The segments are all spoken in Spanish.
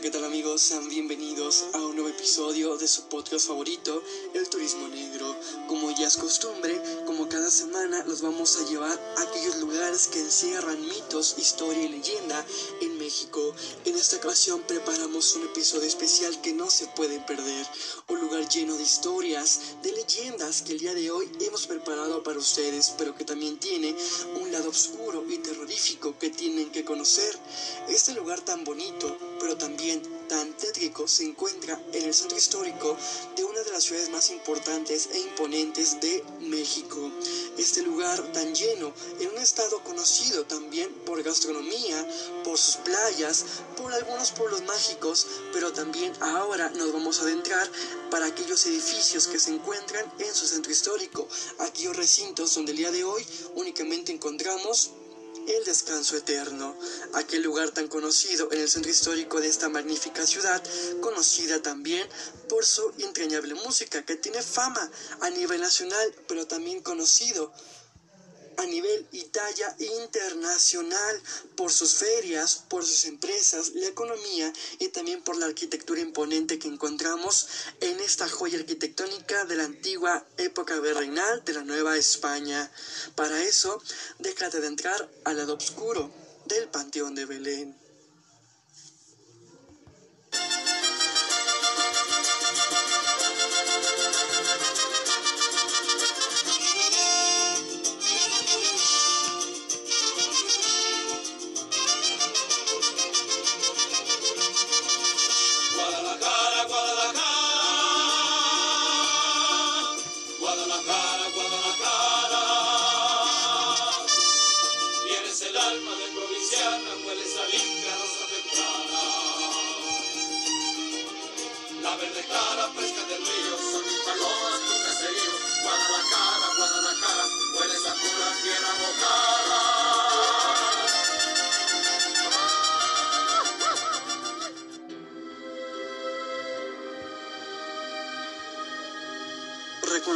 amigos, sean bienvenidos a un nuevo episodio de su podcast favorito, El Turismo Negro. Como ya es costumbre, como cada semana los vamos a llevar a aquellos lugares que encierran mitos, historia y leyenda en México. En esta ocasión preparamos un episodio especial que no se pueden perder, un lugar lleno de historias, de leyendas que el día de hoy hemos preparado para ustedes, pero que también tiene un lado oscuro y terrorífico que tienen que conocer. Este lugar tan bonito, pero también tan tétrico se encuentra en el centro histórico de una de las ciudades más importantes e imponentes de México. Este lugar tan lleno, en un estado conocido también por gastronomía, por sus playas, por algunos pueblos mágicos, pero también ahora nos vamos a adentrar para aquellos edificios que se encuentran en su centro histórico, aquellos recintos donde el día de hoy únicamente encontramos el descanso eterno, aquel lugar tan conocido en el centro histórico de esta magnífica ciudad, conocida también por su entrañable música, que tiene fama a nivel nacional, pero también conocido a nivel y talla internacional por sus ferias, por sus empresas, la economía y también por la arquitectura imponente que encontramos en esta joya arquitectónica de la antigua época virreinal de la Nueva España. Para eso, déjate de entrar al lado oscuro del Panteón de Belén.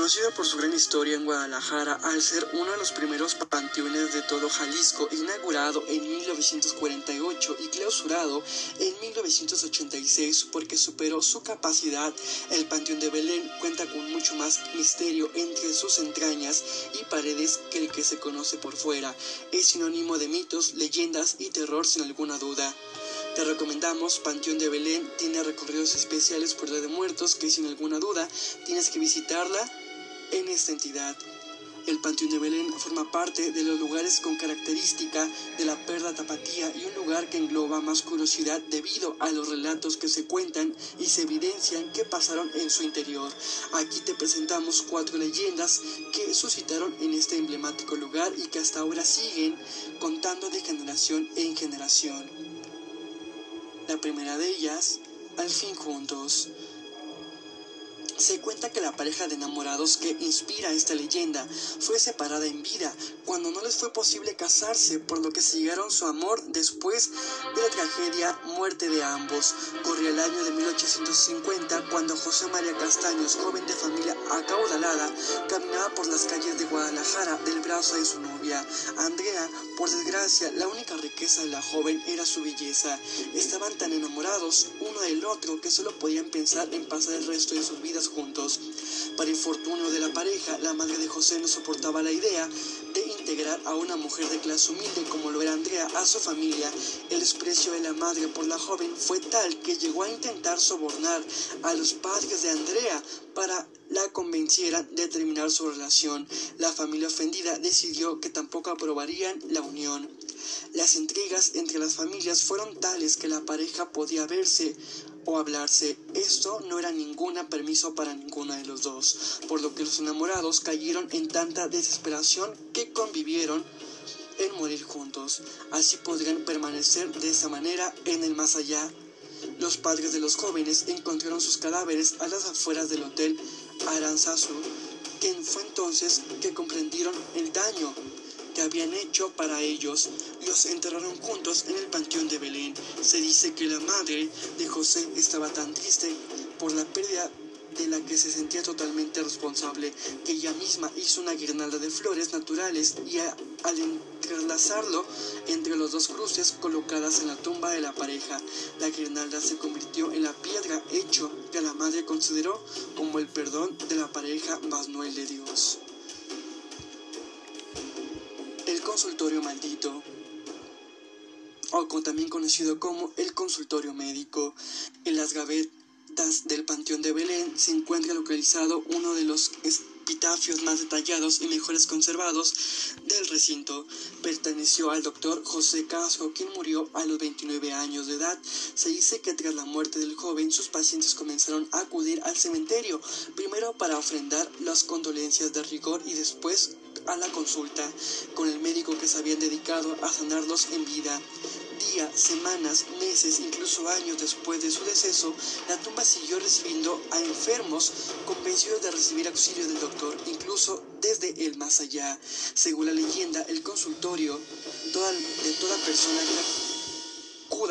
Reconocido por su gran historia en Guadalajara al ser uno de los primeros panteones de todo Jalisco, inaugurado en 1948 y clausurado en 1986 porque superó su capacidad, el Panteón de Belén cuenta con mucho más misterio entre sus entrañas y paredes que el que se conoce por fuera. Es sinónimo de mitos, leyendas y terror sin alguna duda. Te recomendamos Panteón de Belén, tiene recorridos especiales por Día de Muertos que sin alguna duda tienes que visitarla en esta entidad. El Panteón de Belén forma parte de los lugares con característica de la perla tapatía y un lugar que engloba más curiosidad debido a los relatos que se cuentan y se evidencian que pasaron en su interior. Aquí te presentamos cuatro leyendas que suscitaron en este emblemático lugar y que hasta ahora siguen contando de generación en generación. La primera de ellas, al fin juntos. Se cuenta que la pareja de enamorados que inspira esta leyenda fue separada en vida cuando no les fue posible casarse, por lo que siguieron su amor después de la tragedia muerte de ambos. Corría el año de 1850 cuando José María Castaños, joven de familia acaudalada, caminaba por las calles de Guadalajara del brazo de su novia. Andrea, por desgracia, la única riqueza de la joven era su belleza. Estaban tan enamorados uno del otro que solo podían pensar en pasar el resto de sus vidas juntos. Para infortunio de la pareja, la madre de José no soportaba la idea de integrar a una mujer de clase humilde como lo era Andrea a su familia. El desprecio de la madre por la joven fue tal que llegó a intentar sobornar a los padres de Andrea para la convencieran de terminar su relación. La familia ofendida decidió que tampoco aprobarían la unión. Las intrigas entre las familias fueron tales que la pareja podía verse o hablarse. Esto no era ninguna permiso para ninguno de los dos, por lo que los enamorados cayeron en tanta desesperación que convivieron en morir juntos. Así podrían permanecer de esa manera en el más allá. Los padres de los jóvenes encontraron sus cadáveres a las afueras del hotel Aranzazu, quien fue entonces que comprendieron el daño que habían hecho para ellos. Los enterraron juntos en el panteón de Belén. Se dice que la madre de José estaba tan triste por la pérdida de la que se sentía totalmente responsable, que ella misma hizo una guirnalda de flores naturales y al entrelazarlo entre los dos cruces colocadas en la tumba de la pareja, la guirnalda se convirtió en la piedra hecho que la madre consideró como el perdón de la pareja más no el de Dios. Consultorio maldito o también conocido como el consultorio médico. En las gavetas del Panteón de Belén se encuentra localizado uno de los epitafios más detallados y mejores conservados del recinto. Perteneció al doctor José Castro, quien murió a los 29 años de edad. Se dice que tras la muerte del joven, sus pacientes comenzaron a acudir al cementerio, primero para ofrendar las condolencias de rigor y después a la consulta con el médico que se habían dedicado a sanarlos en vida. Días, semanas, meses, incluso años después de su deceso, la tumba siguió recibiendo a enfermos convencidos de recibir auxilio del doctor, incluso desde el más allá. Según la leyenda, el consultorio de toda persona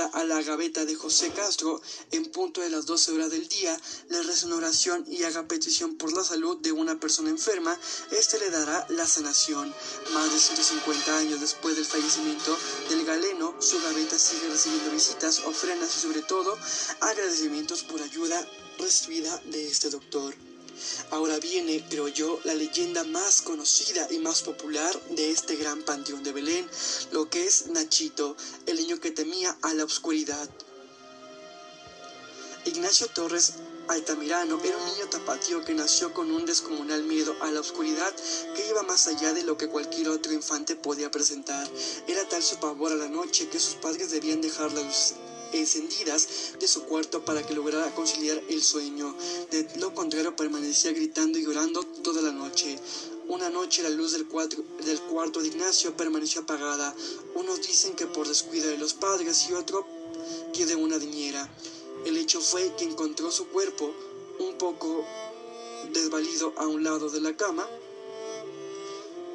a la gaveta de José Castro en punto de las 12 horas del día, le reza oración y haga petición por la salud de una persona enferma, este le dará la sanación. Más de 150 años después del fallecimiento del galeno, su gaveta sigue recibiendo visitas, ofrendas y sobre todo agradecimientos por ayuda recibida de este doctor. Ahora viene, creo yo, la leyenda más conocida y más popular de este gran panteón de Belén, lo que es Nachito, el niño que temía a la oscuridad. Ignacio Torres Altamirano era un niño tapatío que nació con un descomunal miedo a la oscuridad que iba más allá de lo que cualquier otro infante podía presentar. Era tal su pavor a la noche que sus padres debían dejar la encendidas de su cuarto para que lograra conciliar el sueño. De lo contrario, permanecía gritando y llorando toda la noche. Una noche la luz del, cuarto de Ignacio permaneció apagada. Unos dicen que por descuido de los padres y otro que de una niñera. El hecho fue que encontró su cuerpo un poco desvalido a un lado de la cama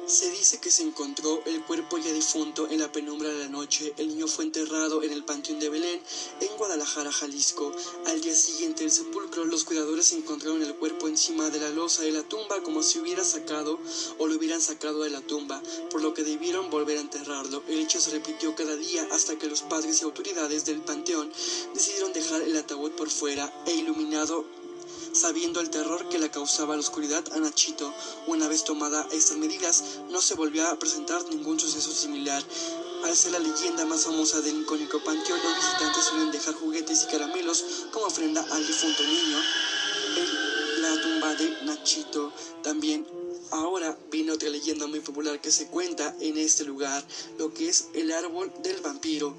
se dice que se encontró el cuerpo ya difunto en la penumbra de la noche. El niño fue enterrado en el Panteón de Belén, en Guadalajara, Jalisco. Al día siguiente del sepulcro, los cuidadores encontraron el cuerpo encima de la losa de la tumba como si hubiera sacado o lo hubieran sacado de la tumba, por lo que debieron volver a enterrarlo. El hecho se repitió cada día hasta que los padres y autoridades del panteón decidieron dejar el ataúd por fuera e iluminado sabiendo el terror que le causaba la oscuridad a Nachito. Una vez tomada estas medidas, no se volvió a presentar ningún suceso similar. Al ser la leyenda más famosa del icónico panteón, los visitantes suelen dejar juguetes y caramelos como ofrenda al difunto niño en la tumba de Nachito. También Ahora viene otra leyenda muy popular que se cuenta en este lugar, lo que es el árbol del vampiro.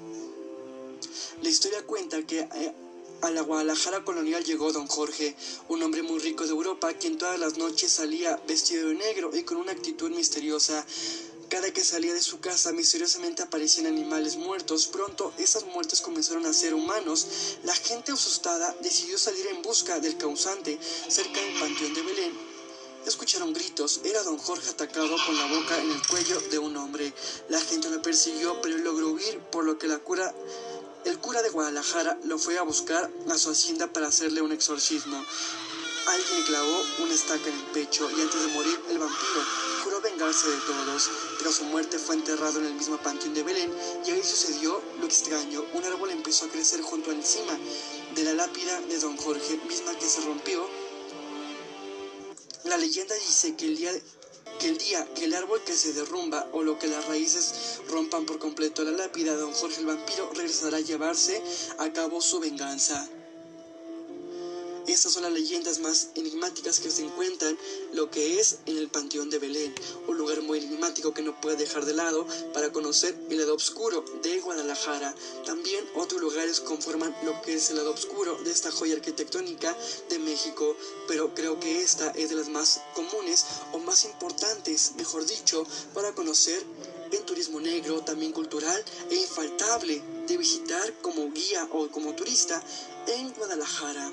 La historia cuenta que eh, a la Guadalajara colonial llegó don Jorge, un hombre muy rico de Europa, quien todas las noches salía vestido de negro y con una actitud misteriosa. Cada que salía de su casa misteriosamente aparecían animales muertos. Pronto esas muertes comenzaron a ser humanos. La gente asustada decidió salir en busca del causante cerca del panteón de Belén. Escucharon gritos. Era don Jorge atacado con la boca en el cuello de un hombre. La gente lo persiguió, pero logró huir, por lo que la cura el cura de Guadalajara lo fue a buscar a su hacienda para hacerle un exorcismo. Alguien le clavó una estaca en el pecho y antes de morir el vampiro juró vengarse de todos. Tras su muerte fue enterrado en el mismo panteón de Belén y ahí sucedió lo extraño. Un árbol empezó a crecer junto encima de la lápida de don Jorge, misma que se rompió. La leyenda dice que el día que el día que el árbol que se derrumba o lo que las raíces rompan por completo la lápida, don Jorge el vampiro regresará a llevarse a cabo su venganza. Estas son las leyendas más enigmáticas que se encuentran lo que es en el Panteón de Belén, un lugar muy enigmático que no puede dejar de lado para conocer el lado oscuro de Guadalajara. También otros lugares conforman lo que es el lado oscuro de esta joya arquitectónica de México, pero creo que esta es de las más comunes o más importantes, mejor dicho, para conocer en turismo negro, también cultural e infaltable de visitar como guía o como turista en Guadalajara.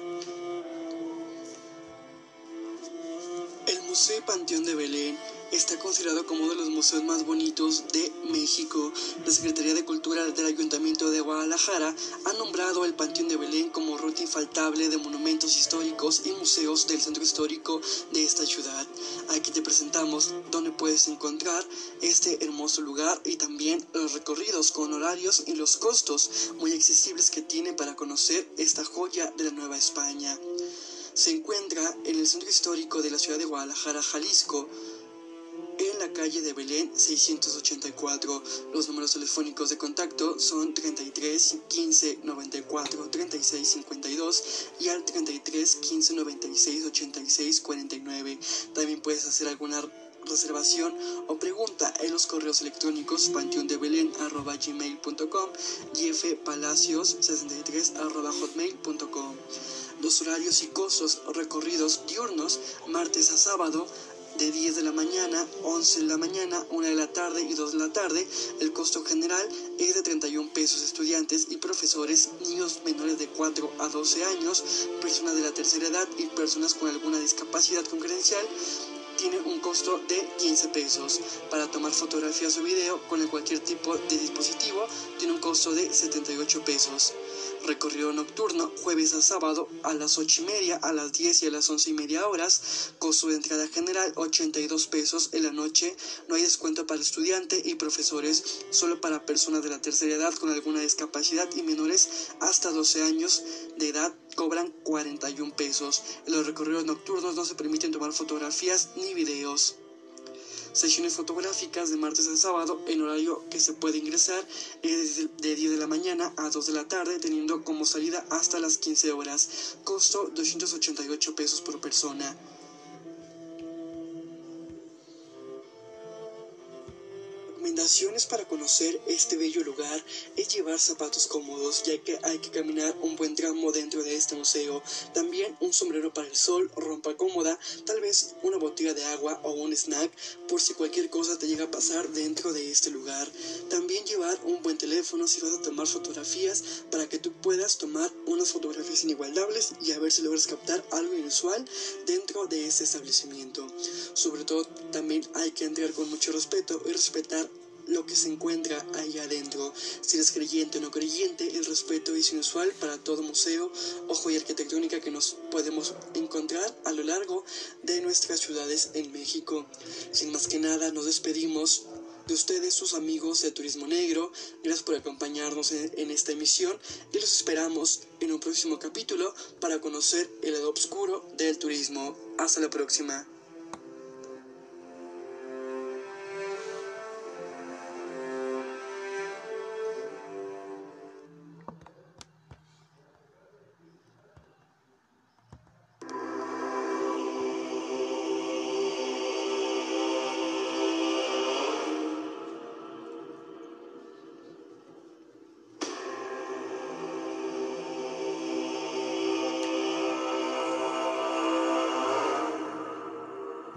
Museo Panteón de Belén está considerado como uno de los museos más bonitos de México. La Secretaría de Cultura del Ayuntamiento de Guadalajara ha nombrado el Panteón de Belén como ruta infaltable de monumentos históricos y museos del centro histórico de esta ciudad. Aquí te presentamos donde puedes encontrar este hermoso lugar y también los recorridos con horarios y los costos muy accesibles que tiene para conocer esta joya de la Nueva España. Se encuentra en el centro histórico de la ciudad de Guadalajara, Jalisco, en la calle de Belén 684. Los números telefónicos de contacto son 33 15 94 36 52 y al 33 15 96 86 49. También puedes hacer alguna reservación o pregunta en los correos electrónicos panteondebelen.gmail.com y fpalacios63.hotmail.com. Los horarios y costos recorridos diurnos, martes a sábado, de 10 de la mañana, 11 de la mañana, 1 de la tarde y 2 de la tarde. El costo general es de 31 pesos estudiantes y profesores, niños menores de 4 a 12 años, personas de la tercera edad y personas con alguna discapacidad con credencial tiene un costo de 15 pesos. Para tomar fotografías o video con cualquier tipo de dispositivo tiene un costo de 78 pesos. Recorrido nocturno, jueves a sábado a las 8 y media, a las 10 y a las 11 y media horas. Costo de entrada general 82 pesos en la noche. No hay descuento para estudiantes y profesores, solo para personas de la tercera edad con alguna discapacidad y menores hasta 12 años de edad cobran 41 pesos. En los recorridos nocturnos no se permiten tomar fotografías ni videos. Sesiones fotográficas de martes a sábado en horario que se puede ingresar es de 10 de la mañana a 2 de la tarde teniendo como salida hasta las 15 horas. Costo 288 pesos por persona. Recomendaciones para conocer este bello lugar es llevar zapatos cómodos, ya que hay que caminar un buen tramo dentro de este museo. También un sombrero para el sol, rompa cómoda, tal vez una botella de agua o un snack por si cualquier cosa te llega a pasar dentro de este lugar. También llevar un buen teléfono si vas a tomar fotografías para que tú puedas tomar unas fotografías inigualables y a ver si logras captar algo inusual dentro de este establecimiento. Sobre todo también hay que entrar con mucho respeto y respetar lo que se encuentra ahí adentro. Si eres creyente o no creyente, el respeto es inusual para todo museo o joya arquitectónica que nos podemos encontrar a lo largo de nuestras ciudades en México. Sin más que nada, nos despedimos de ustedes, sus amigos de Turismo Negro. Gracias por acompañarnos en, en, esta emisión y los esperamos en un próximo capítulo para conocer el lado oscuro del turismo. Hasta la próxima.